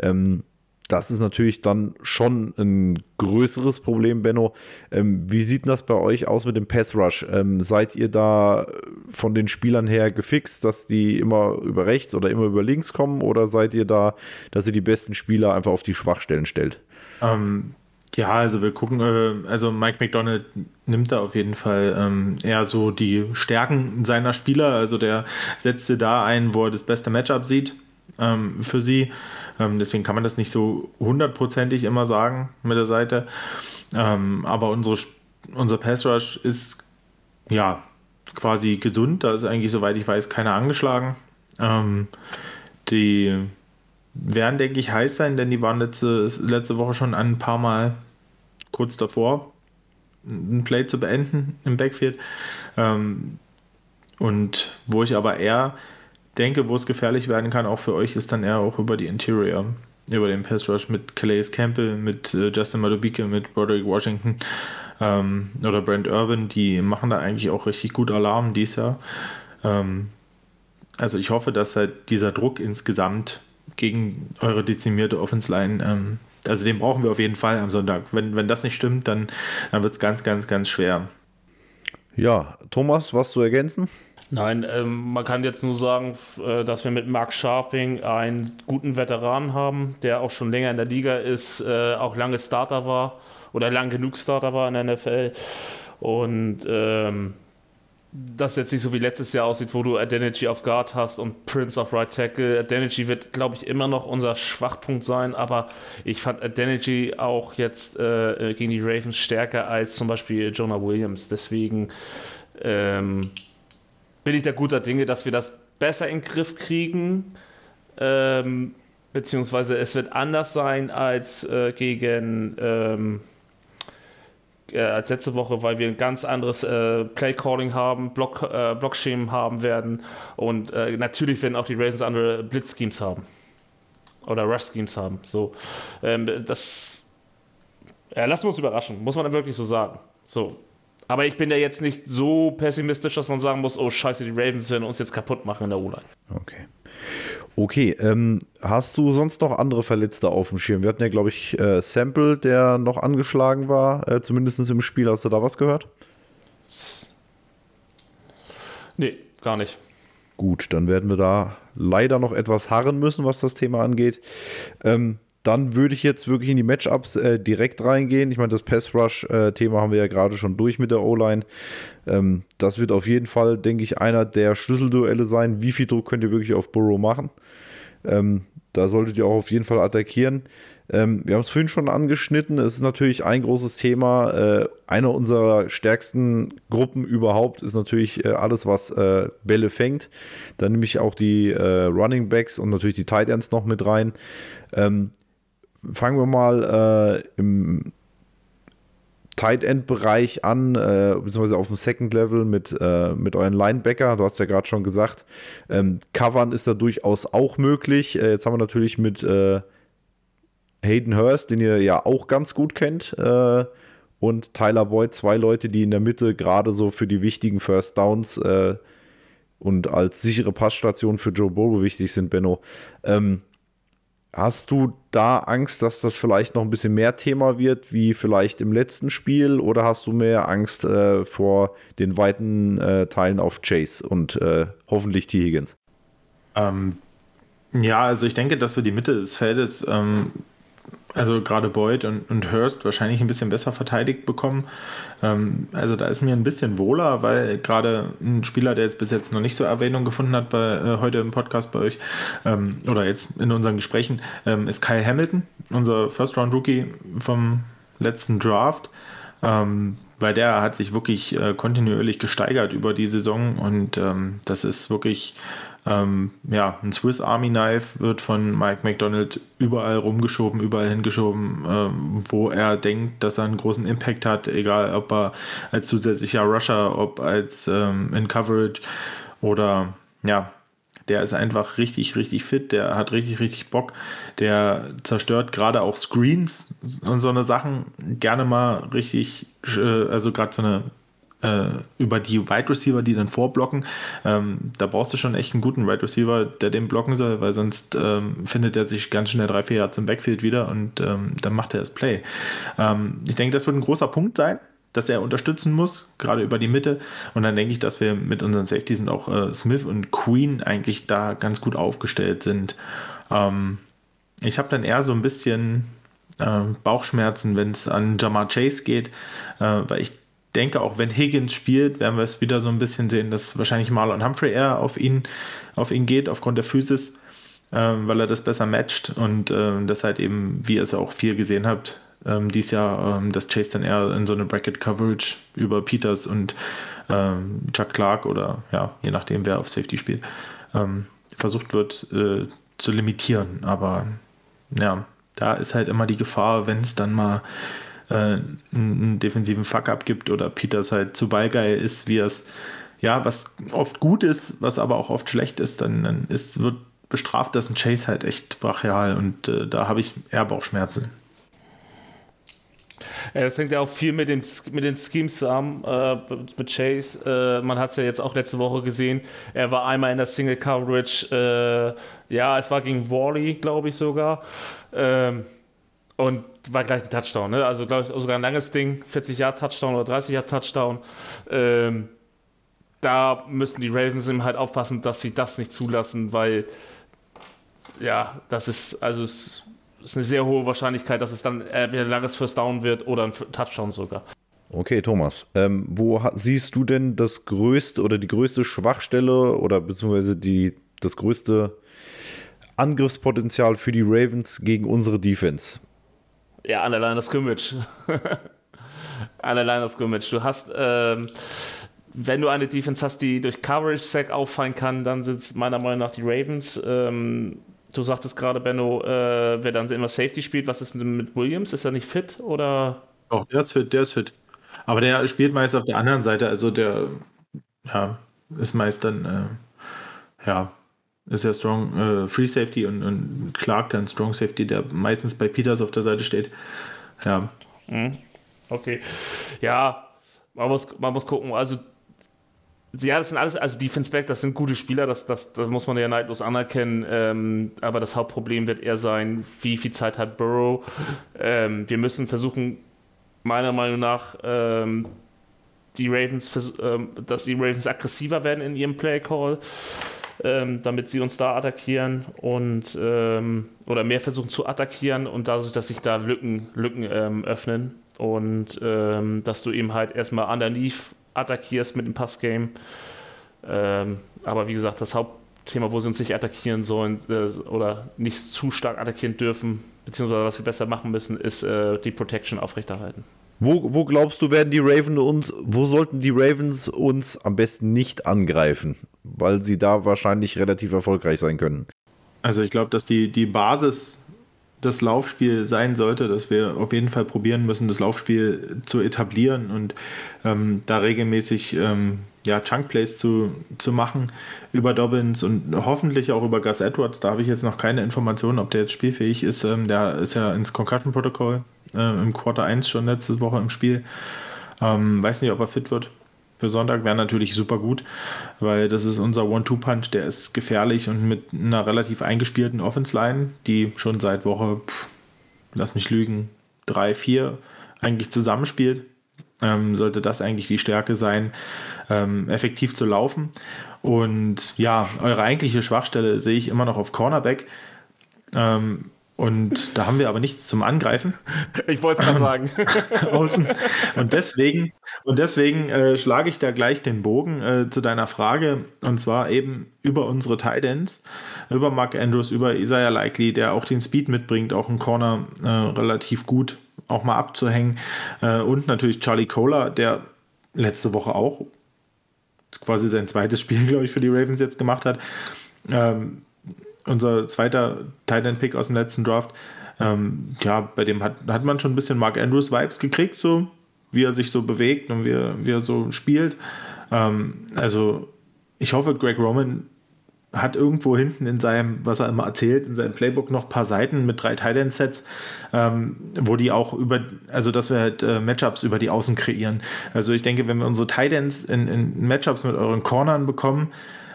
Ähm, das ist natürlich dann schon ein größeres Problem, Benno. Ähm, wie sieht das bei euch aus mit dem Pass Rush? Ähm, seid ihr da von den Spielern her gefixt, dass die immer über rechts oder immer über links kommen? Oder seid ihr da, dass ihr die besten Spieler einfach auf die Schwachstellen stellt? Ähm, ja, also wir gucken, äh, also Mike McDonald nimmt da auf jeden Fall ähm, eher so die Stärken seiner Spieler. Also der setzte da ein, wo er das beste Matchup sieht ähm, für sie. Ähm, deswegen kann man das nicht so hundertprozentig immer sagen mit der Seite. Ähm, aber unsere, unser Pass Rush ist ja quasi gesund. Da ist eigentlich, soweit ich weiß, keiner angeschlagen. Ähm, die werden, denke ich, heiß sein, denn die waren letzte, letzte Woche schon ein paar Mal kurz davor, ein Play zu beenden im Backfield. Ähm, und wo ich aber eher denke, wo es gefährlich werden kann, auch für euch, ist dann eher auch über die Interior, über den Pass Rush mit Calais Campbell, mit äh, Justin Madubike, mit Broderick Washington ähm, oder Brent Urban, die machen da eigentlich auch richtig gut Alarm dieses Jahr. Ähm, also ich hoffe, dass halt dieser Druck insgesamt gegen eure dezimierte Offense Line, ähm, also den brauchen wir auf jeden Fall am Sonntag. Wenn, wenn das nicht stimmt, dann, dann wird es ganz, ganz, ganz schwer. Ja, Thomas, was zu ergänzen? Nein, ähm, man kann jetzt nur sagen, äh, dass wir mit Mark Sharping einen guten Veteranen haben, der auch schon länger in der Liga ist, äh, auch lange Starter war oder lang genug Starter war in der NFL. Und ähm, das jetzt nicht so wie letztes Jahr aussieht, wo du Identity auf Guard hast und Prince of Right Tackle. Identity wird, glaube ich, immer noch unser Schwachpunkt sein, aber ich fand Identity auch jetzt äh, gegen die Ravens stärker als zum Beispiel Jonah Williams. Deswegen ähm, bin ich da guter Dinge, dass wir das besser in den Griff kriegen. Ähm, beziehungsweise es wird anders sein als äh, gegen ähm, äh, als letzte Woche, weil wir ein ganz anderes äh, Play-Calling haben, Block, äh, Blockschemen haben werden und äh, natürlich werden auch die Ravens andere Blitz-Schemes haben oder Rush-Schemes haben. So, ähm, das ja, lassen wir uns überraschen, muss man wirklich so sagen. So, aber ich bin ja jetzt nicht so pessimistisch, dass man sagen muss, oh scheiße, die Ravens werden uns jetzt kaputt machen in der O-Line. Okay. Okay, ähm, hast du sonst noch andere Verletzte auf dem Schirm? Wir hatten ja, glaube ich, äh, Sample, der noch angeschlagen war, äh, zumindest im Spiel. Hast du da was gehört? Nee, gar nicht. Gut, dann werden wir da leider noch etwas harren müssen, was das Thema angeht. Ähm, dann würde ich jetzt wirklich in die Matchups äh, direkt reingehen. Ich meine, das Pass-Rush-Thema haben wir ja gerade schon durch mit der O-Line. Ähm, das wird auf jeden Fall, denke ich, einer der Schlüsselduelle sein. Wie viel Druck könnt ihr wirklich auf Burrow machen? Ähm, da solltet ihr auch auf jeden Fall attackieren. Ähm, wir haben es vorhin schon angeschnitten. Es ist natürlich ein großes Thema. Äh, eine unserer stärksten Gruppen überhaupt ist natürlich äh, alles, was äh, Bälle fängt. Da nehme ich auch die äh, Running Backs und natürlich die Tight Ends noch mit rein. Ähm, fangen wir mal äh, im Tight End Bereich an, äh, beziehungsweise auf dem Second Level mit, äh, mit euren Linebacker. Du hast ja gerade schon gesagt, ähm, Covern ist da durchaus auch möglich. Äh, jetzt haben wir natürlich mit äh, Hayden Hurst, den ihr ja auch ganz gut kennt, äh, und Tyler Boyd, zwei Leute, die in der Mitte gerade so für die wichtigen First Downs äh, und als sichere Passstation für Joe Burrow wichtig sind, Benno. Ähm, Hast du da Angst, dass das vielleicht noch ein bisschen mehr Thema wird, wie vielleicht im letzten Spiel, oder hast du mehr Angst äh, vor den weiten äh, Teilen auf Chase und äh, hoffentlich T. Higgins? Ähm, ja, also ich denke, dass wir die Mitte des Feldes ähm, also gerade Boyd und, und Hurst wahrscheinlich ein bisschen besser verteidigt bekommen. Ähm, also da ist mir ein bisschen wohler, weil gerade ein Spieler, der jetzt bis jetzt noch nicht so Erwähnung gefunden hat bei äh, heute im Podcast bei euch ähm, oder jetzt in unseren Gesprächen, ähm, ist Kyle Hamilton, unser First-Round-Rookie vom letzten Draft. Ähm, weil der hat sich wirklich äh, kontinuierlich gesteigert über die Saison und ähm, das ist wirklich ähm, ja, ein Swiss Army Knife wird von Mike McDonald überall rumgeschoben, überall hingeschoben, ähm, wo er denkt, dass er einen großen Impact hat, egal ob er als zusätzlicher Rusher, ob als ähm, in Coverage oder ja, der ist einfach richtig, richtig fit, der hat richtig, richtig Bock, der zerstört gerade auch Screens und so eine Sachen gerne mal richtig, äh, also gerade so eine äh, über die Wide Receiver, die dann vorblocken. Ähm, da brauchst du schon echt einen guten Wide Receiver, der den blocken soll, weil sonst ähm, findet er sich ganz schnell drei, vier Jahre zum Backfield wieder und ähm, dann macht er das Play. Ähm, ich denke, das wird ein großer Punkt sein dass er unterstützen muss, gerade über die Mitte. Und dann denke ich, dass wir mit unseren Safeties und auch äh, Smith und Queen eigentlich da ganz gut aufgestellt sind. Ähm, ich habe dann eher so ein bisschen äh, Bauchschmerzen, wenn es an Jamar Chase geht, äh, weil ich denke, auch wenn Higgins spielt, werden wir es wieder so ein bisschen sehen, dass wahrscheinlich Marlon Humphrey eher auf ihn, auf ihn geht, aufgrund der Physis, ähm, weil er das besser matcht und ähm, das halt eben, wie ihr es auch viel gesehen habt, ähm, dies Jahr, ähm, dass Chase dann eher in so eine Bracket-Coverage über Peters und ähm, Chuck Clark oder ja, je nachdem, wer auf Safety spielt, ähm, versucht wird äh, zu limitieren. Aber ja, da ist halt immer die Gefahr, wenn es dann mal äh, einen defensiven Fuck-up gibt oder Peters halt zu ballgeil ist, wie es, ja, was oft gut ist, was aber auch oft schlecht ist, dann, dann ist, wird bestraft das ein Chase halt echt brachial und äh, da habe ich eher Bauchschmerzen. Ja, das hängt ja auch viel mit, dem, mit den Schemes zusammen, äh, mit Chase. Äh, man hat es ja jetzt auch letzte Woche gesehen. Er war einmal in der Single Coverage. Äh, ja, es war gegen Wally, glaube ich sogar. Ähm, und war gleich ein Touchdown. Ne? Also, glaube ich, sogar ein langes Ding, 40 Jahre Touchdown oder 30 Jahre Touchdown. Ähm, da müssen die Ravens eben halt aufpassen, dass sie das nicht zulassen, weil ja, das ist, also es ist eine sehr hohe Wahrscheinlichkeit, dass es dann entweder ein langes First Down wird oder ein Touchdown sogar. Okay, Thomas, ähm, wo siehst du denn das größte oder die größte Schwachstelle oder beziehungsweise die, das größte Angriffspotenzial für die Ravens gegen unsere Defense? Ja, an der Line of Scrimmage. an der Line of Scrimmage. Du hast, ähm, wenn du eine Defense hast, die durch Coverage Sack auffallen kann, dann sind es meiner Meinung nach die Ravens. Ähm, du sagtest gerade, Benno, äh, wer dann immer Safety spielt, was ist mit Williams? Ist er nicht fit oder? Doch, der ist fit, der ist fit. Aber der spielt meist auf der anderen Seite, also der ja, ist meist dann, äh, ja, ist ja Strong äh, Free Safety und, und Clark dann Strong Safety, der meistens bei Peters auf der Seite steht. Ja. Mhm. Okay. Ja, man muss, man muss gucken. Also, ja, das sind alles, also Defense Back, das sind gute Spieler, das, das, das muss man ja neidlos anerkennen. Ähm, aber das Hauptproblem wird eher sein, wie viel Zeit hat Burrow. Ähm, wir müssen versuchen, meiner Meinung nach, ähm, die Ravens, ähm, dass die Ravens aggressiver werden in ihrem Play Call ähm, damit sie uns da attackieren und ähm, oder mehr versuchen zu attackieren und dadurch, dass sich da Lücken, Lücken ähm, öffnen und ähm, dass du eben halt erstmal underneath attackierst mit dem Passgame. Ähm, aber wie gesagt, das Hauptthema, wo sie uns nicht attackieren sollen äh, oder nicht zu stark attackieren dürfen, beziehungsweise was wir besser machen müssen, ist äh, die Protection aufrechterhalten. Wo, wo glaubst du, werden die Ravens uns, wo sollten die Ravens uns am besten nicht angreifen? Weil sie da wahrscheinlich relativ erfolgreich sein können. Also ich glaube, dass die, die Basis das Laufspiel sein sollte, dass wir auf jeden Fall probieren müssen, das Laufspiel zu etablieren und ähm, da regelmäßig ähm, ja, Chunk-Plays zu, zu machen über Dobbins und hoffentlich auch über Gus Edwards. Da habe ich jetzt noch keine Informationen, ob der jetzt spielfähig ist. Ähm, der ist ja ins Concussion-Protokoll äh, im Quarter 1 schon letzte Woche im Spiel. Ähm, weiß nicht, ob er fit wird. Für Sonntag wäre natürlich super gut, weil das ist unser One-Two-Punch, der ist gefährlich und mit einer relativ eingespielten Offense-Line, die schon seit Woche, pff, lass mich lügen, drei, vier eigentlich zusammenspielt, ähm, sollte das eigentlich die Stärke sein, ähm, effektiv zu laufen. Und ja, eure eigentliche Schwachstelle sehe ich immer noch auf Cornerback. Ähm, Und da haben wir aber nichts zum Angreifen. Ich wollte es gerade sagen. Außen. Und deswegen, und deswegen äh, schlage ich da gleich den Bogen äh, zu deiner Frage. Und zwar eben über unsere Titans, über Mark Andrews, über Isaiah Likely, der auch den Speed mitbringt, auch einen Corner äh, relativ gut auch mal abzuhängen. Äh, und natürlich Charlie Kohler, der letzte Woche auch quasi sein zweites Spiel, glaube ich, für die Ravens jetzt gemacht hat. Ähm, unser zweiter Titan Pick aus dem letzten Draft. Ähm, ja, bei dem hat, hat man schon ein bisschen Mark Andrews Vibes gekriegt, so wie er sich so bewegt und wie er, wie er so spielt. Ähm, also ich hoffe, Greg Roman hat irgendwo hinten in seinem, was er immer erzählt, in seinem Playbook noch ein paar Seiten mit drei Titan-Sets, ähm, wo die auch über, also dass wir halt äh, Matchups über die Außen kreieren. Also ich denke, wenn wir unsere Titans in, in Matchups mit euren Cornern bekommen,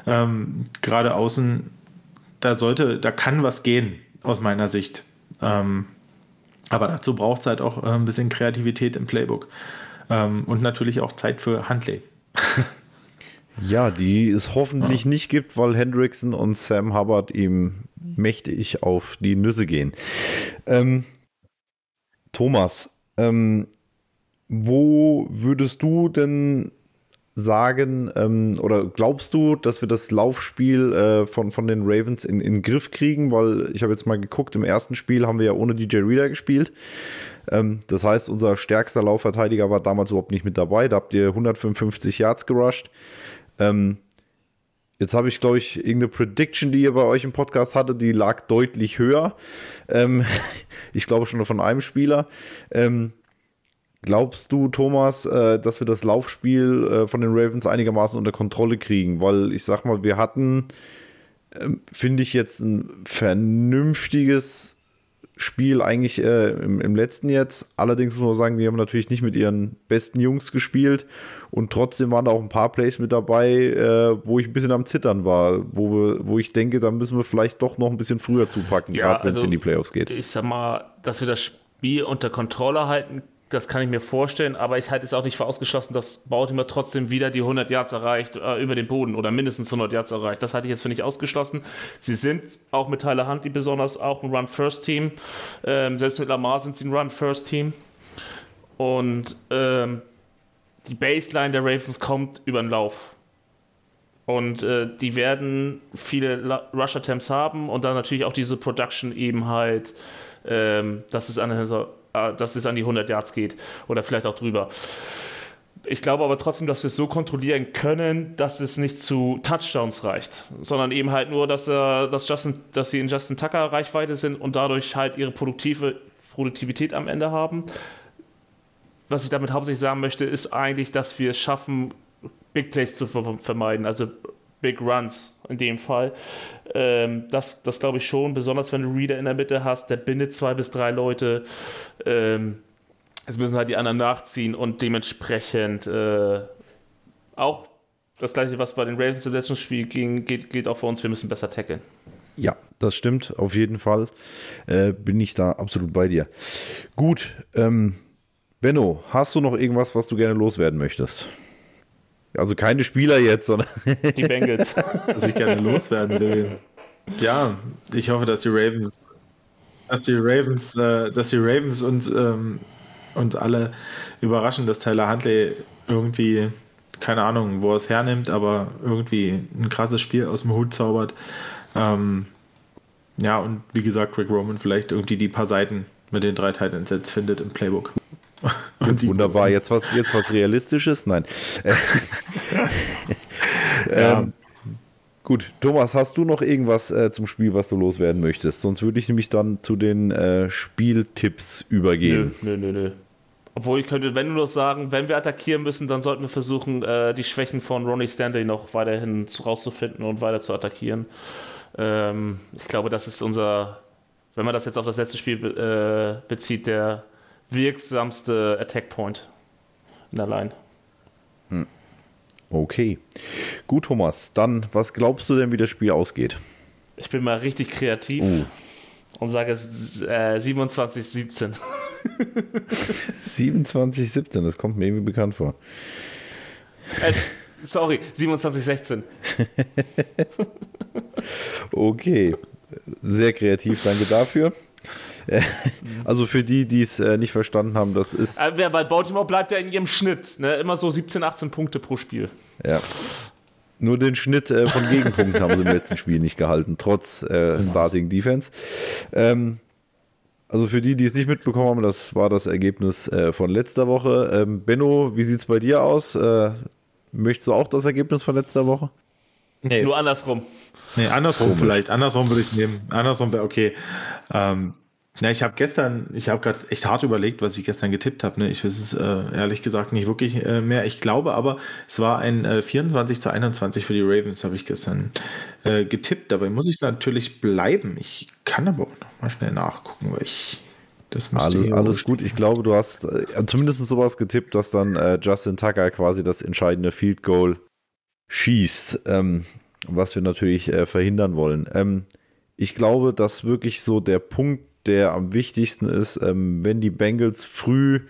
ähm, gerade außen da sollte, da kann was gehen, aus meiner Sicht. Ähm, aber dazu braucht es halt auch äh, ein bisschen Kreativität im Playbook. Ähm, und natürlich auch Zeit für Handley. ja, die es hoffentlich ja. nicht gibt, weil Hendrickson und Sam Hubbard ihm mächtig auf die Nüsse gehen. Ähm, Thomas, ähm, wo würdest du denn sagen ähm, oder glaubst du, dass wir das Laufspiel äh, von, von den Ravens in, in den Griff kriegen? Weil ich habe jetzt mal geguckt, im ersten Spiel haben wir ja ohne DJ Reader gespielt. Ähm, das heißt, unser stärkster Laufverteidiger war damals überhaupt nicht mit dabei. Da habt ihr 155 Yards gerusht. Ähm, Jetzt habe ich, glaube ich, irgendeine Prediction, die ihr bei euch im Podcast hatte, die lag deutlich höher. Ähm, ich glaube schon von einem Spieler. Ähm, Glaubst du, Thomas, äh, dass wir das Laufspiel äh, von den Ravens einigermaßen unter Kontrolle kriegen? Weil ich sag mal, wir hatten, ähm, finde ich, jetzt ein vernünftiges Spiel eigentlich äh, im, letzten jetzt. Allerdings muss man sagen, die haben natürlich nicht mit ihren besten Jungs gespielt und trotzdem waren da auch ein paar Plays mit dabei, wo ich ein bisschen am Zittern war, wo, wir, wo ich denke, da müssen wir vielleicht doch noch ein bisschen früher zupacken, ja, gerade wenn es also, in die Playoffs geht. Ich sag mal, dass wir das Spiel unter Kontrolle halten das kann ich mir vorstellen, aber ich halte es auch nicht für ausgeschlossen, dass Baltimore trotzdem wieder die 100 Yards erreicht, äh, über den Boden oder mindestens 100 Yards erreicht. Das halte ich jetzt für nicht ausgeschlossen. Sie sind auch mit Tyler Huntley besonders auch ein Run-First-Team. Ähm, selbst mit Lamar sind sie ein Run-First-Team. Und ähm, die Baseline der Ravens kommt über den Lauf. Und äh, die werden viele Rush-Attempts haben und dann natürlich auch diese Production eben halt, ähm, das ist eine äh, dass es an die 100 Yards geht oder vielleicht auch drüber. Ich glaube aber trotzdem, dass wir es so kontrollieren können, dass es nicht zu Touchdowns reicht, sondern eben halt nur, dass, äh, dass, Justin, dass sie in Justin Tucker Reichweite sind und dadurch halt ihre produktive Produktivität am Ende haben. Was ich damit hauptsächlich sagen möchte, ist eigentlich, dass wir es schaffen, Big Plays zu vermeiden, also Big Runs in dem Fall. Ähm, das das glaube ich schon, besonders wenn du Reader in der Mitte hast, der bindet zwei bis drei Leute. Ähm, es müssen halt die anderen nachziehen und dementsprechend äh, auch das gleiche, was bei den Ravens im letzten Spiel ging, geht, geht auch für uns. Wir müssen besser tackeln. Ja, das stimmt, auf jeden Fall. Äh, bin ich da absolut bei dir. Gut, ähm, Benno, hast du noch irgendwas, was du gerne loswerden möchtest? Also keine Spieler jetzt, sondern die Bengals. Was ich gerne loswerden will. Ja, ich hoffe, dass die Ravens, dass die Ravens, äh, dass die Ravens uns, ähm, uns alle überraschen, dass Tyler Huntley irgendwie, keine Ahnung, wo er es hernimmt, aber irgendwie ein krasses Spiel aus dem Hut zaubert. Ähm, ja, und wie gesagt, Greg Roman vielleicht irgendwie die paar Seiten mit den drei Titan Sets findet im Playbook. Wunderbar, jetzt was, jetzt was Realistisches? Nein. ja. ähm, gut, Thomas, hast du noch irgendwas äh, zum Spiel, was du loswerden möchtest? Sonst würde ich nämlich dann zu den äh, Spieltipps übergehen. Nö, nö, nö, nö. Obwohl ich könnte, wenn nur sagen, wenn wir attackieren müssen, dann sollten wir versuchen, äh, die Schwächen von Ronnie Stanley noch weiterhin rauszufinden und weiter zu attackieren. Ähm, ich glaube, das ist unser, wenn man das jetzt auf das letzte Spiel äh, bezieht, der wirksamste Attack Point in der Line. Hm. Okay. Gut, Thomas. Dann, was glaubst du denn, wie das Spiel ausgeht? Ich bin mal richtig kreativ uh. und sage äh, 27, 17. 27, 17, das kommt mir irgendwie bekannt vor. Äh, sorry, 27, 16. okay. Sehr kreativ, danke dafür. Also für die, die es äh, nicht verstanden haben, das ist. Äh, wer- Weil Baltimore bleibt ja in ihrem Schnitt. Ne? Immer so 17, 18 Punkte pro Spiel. Ja. Nur den Schnitt äh, von Gegenpunkten haben sie im letzten Spiel nicht gehalten, trotz äh, Starting Defense. Ähm, also für die, die es nicht mitbekommen haben, das war das Ergebnis äh, von letzter Woche. Ähm, Benno, wie sieht es bei dir aus? Äh, möchtest du auch das Ergebnis von letzter Woche? Nee, Nur andersrum. nee andersrum vielleicht. Andersrum würde ich nehmen. Andersrum wäre okay. Ähm, na, ich habe gestern, ich habe gerade echt hart überlegt, was ich gestern getippt habe. Ne? Ich weiß es äh, ehrlich gesagt nicht wirklich äh, mehr. Ich glaube aber, es war ein äh, 24 zu 21 für die Ravens, habe ich gestern äh, getippt. Dabei muss ich natürlich bleiben. Ich kann aber auch noch mal schnell nachgucken, weil ich das Alles, alles gut. Ich glaube, du hast äh, zumindest sowas getippt, dass dann äh, Justin Tucker quasi das entscheidende Field Goal schießt, ähm, was wir natürlich äh, verhindern wollen. Ähm, ich glaube, dass wirklich so der Punkt, der am wichtigsten ist, ähm, wenn die Bengals früh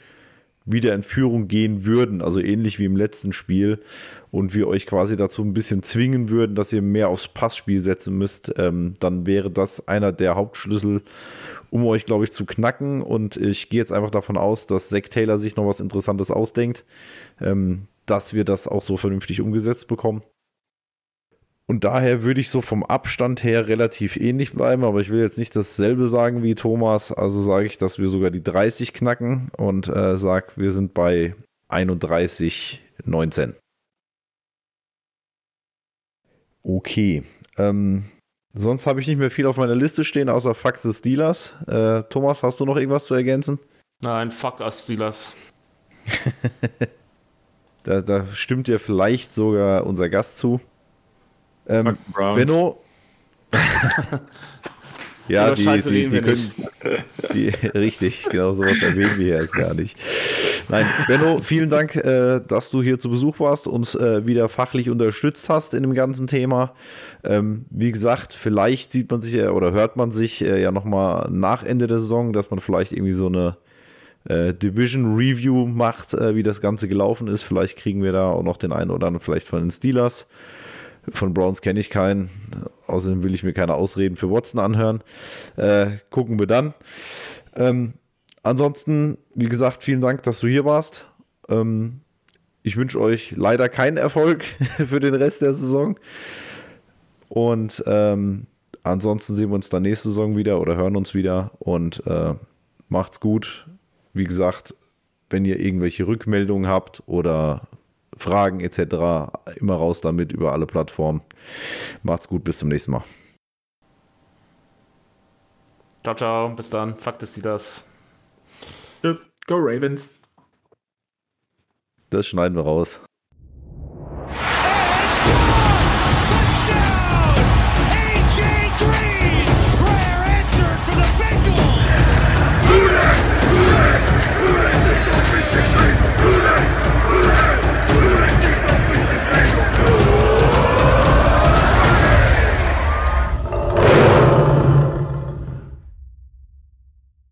wieder in Führung gehen würden, also ähnlich wie im letzten Spiel, und wir euch quasi dazu ein bisschen zwingen würden, dass ihr mehr aufs Passspiel setzen müsst, ähm, dann wäre das einer der Hauptschlüssel, um euch, glaube ich, zu knacken. Und ich gehe jetzt einfach davon aus, dass Zach Taylor sich noch was Interessantes ausdenkt, ähm, dass wir das auch so vernünftig umgesetzt bekommen. Und daher würde ich so vom Abstand her relativ ähnlich bleiben, aber ich will jetzt nicht dasselbe sagen wie Thomas. Also sage ich, dass wir sogar die 30 knacken und äh, sage, wir sind bei 31, 19. Okay. Ähm, sonst habe ich nicht mehr viel auf meiner Liste stehen, außer Fax des Dealers. Äh, Thomas, hast du noch irgendwas zu ergänzen? Nein, fuck us, Steelers. Da, da stimmt dir vielleicht sogar unser Gast zu. Ähm. Benno. ja, die, die, die können. Die, richtig, genau sowas erwähnen wir hier erst gar nicht. Nein, Benno, vielen Dank, äh, dass du hier zu Besuch warst, uns äh, wieder fachlich unterstützt hast in dem ganzen Thema. Ähm, wie gesagt, vielleicht sieht man sich äh, oder hört man sich äh, ja nochmal nach Ende der Saison, dass man vielleicht irgendwie so eine äh, Division Review macht, äh, wie das Ganze gelaufen ist. Vielleicht kriegen wir da auch noch den einen oder anderen vielleicht von den Steelers. Von Browns kenne ich keinen. Außerdem will ich mir keine Ausreden für Watson anhören. Äh, gucken wir dann. Ähm, ansonsten, wie gesagt, vielen Dank, dass du hier warst. Ähm, ich wünsche euch leider keinen Erfolg für den Rest der Saison. Und ähm, ansonsten sehen wir uns dann nächste Saison wieder oder hören uns wieder. Und äh, macht's gut. Wie gesagt, wenn ihr irgendwelche Rückmeldungen habt oder Fragen etc., immer raus damit über alle Plattformen. Macht's gut, bis zum nächsten Mal. Ciao, ciao. Bis dann. Fuck es, Steelers. Go Ravens. Das schneiden wir raus.